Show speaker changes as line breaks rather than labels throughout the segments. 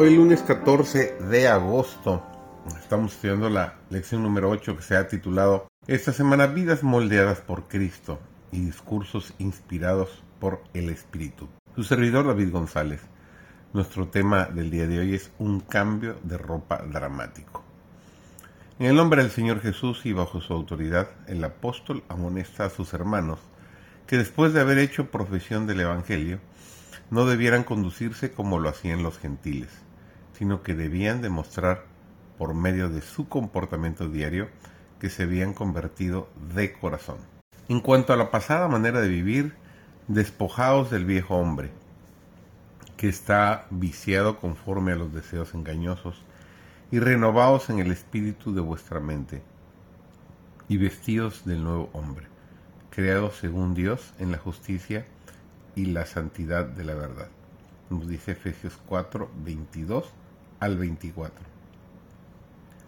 Hoy lunes 14 de agosto estamos estudiando la lección número 8 que se ha titulado Esta semana vidas moldeadas por Cristo y discursos inspirados por el Espíritu. Su servidor David González. Nuestro tema del día de hoy es un cambio de ropa dramático. En el nombre del Señor Jesús y bajo su autoridad, el apóstol amonesta a sus hermanos que después de haber hecho profesión del Evangelio, no debieran conducirse como lo hacían los gentiles sino que debían demostrar por medio de su comportamiento diario que se habían convertido de corazón. En cuanto a la pasada manera de vivir, despojaos del viejo hombre, que está viciado conforme a los deseos engañosos, y renovaos en el espíritu de vuestra mente, y vestidos del nuevo hombre, creado según Dios en la justicia y la santidad de la verdad. Nos dice Efesios 4, 22 al 24.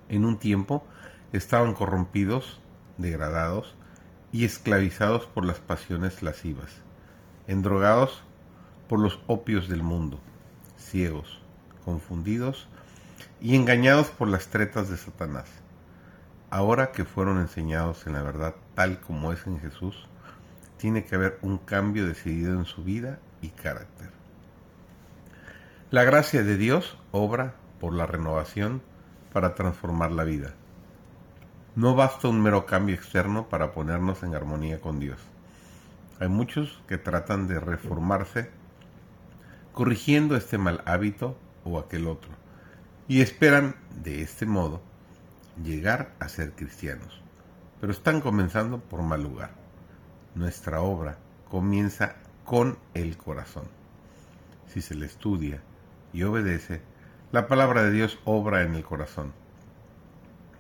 En un tiempo estaban corrompidos, degradados y esclavizados por las pasiones lascivas, endrogados por los opios del mundo, ciegos, confundidos y engañados por las tretas de Satanás. Ahora que fueron enseñados en la verdad tal como es en Jesús, tiene que haber un cambio decidido en su vida y carácter. La gracia de Dios obra por la renovación para transformar la vida. No basta un mero cambio externo para ponernos en armonía con Dios. Hay muchos que tratan de reformarse corrigiendo este mal hábito o aquel otro y esperan de este modo llegar a ser cristianos, pero están comenzando por mal lugar. Nuestra obra comienza con el corazón. Si se le estudia y obedece, la palabra de Dios obra en el corazón,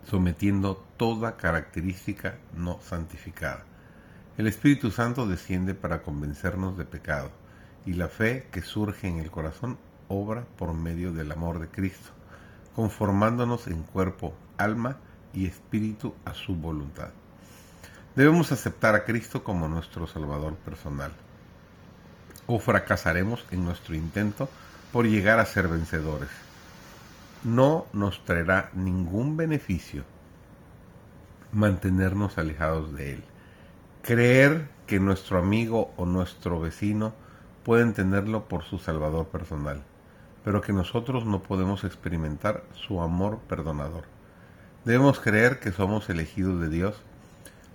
sometiendo toda característica no santificada. El Espíritu Santo desciende para convencernos de pecado, y la fe que surge en el corazón obra por medio del amor de Cristo, conformándonos en cuerpo, alma y espíritu a su voluntad. Debemos aceptar a Cristo como nuestro Salvador personal, o fracasaremos en nuestro intento por llegar a ser vencedores no nos traerá ningún beneficio mantenernos alejados de Él. Creer que nuestro amigo o nuestro vecino pueden tenerlo por su Salvador personal, pero que nosotros no podemos experimentar su amor perdonador. Debemos creer que somos elegidos de Dios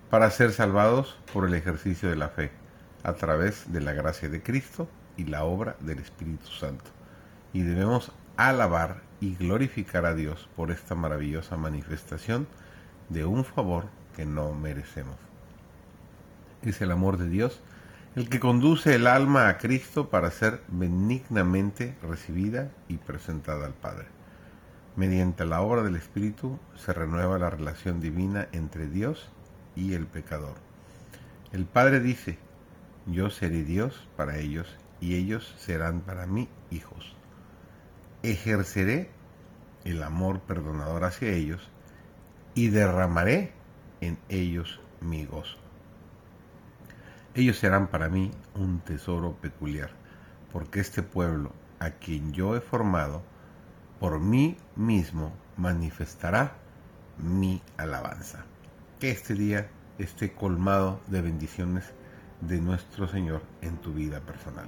para ser salvados por el ejercicio de la fe, a través de la gracia de Cristo y la obra del Espíritu Santo. Y debemos alabar y glorificar a Dios por esta maravillosa manifestación de un favor que no merecemos. Es el amor de Dios el que conduce el alma a Cristo para ser benignamente recibida y presentada al Padre. Mediante la obra del Espíritu se renueva la relación divina entre Dios y el pecador. El Padre dice, yo seré Dios para ellos y ellos serán para mí hijos ejerceré el amor perdonador hacia ellos y derramaré en ellos mi gozo. Ellos serán para mí un tesoro peculiar, porque este pueblo a quien yo he formado, por mí mismo manifestará mi alabanza. Que este día esté colmado de bendiciones de nuestro Señor en tu vida personal.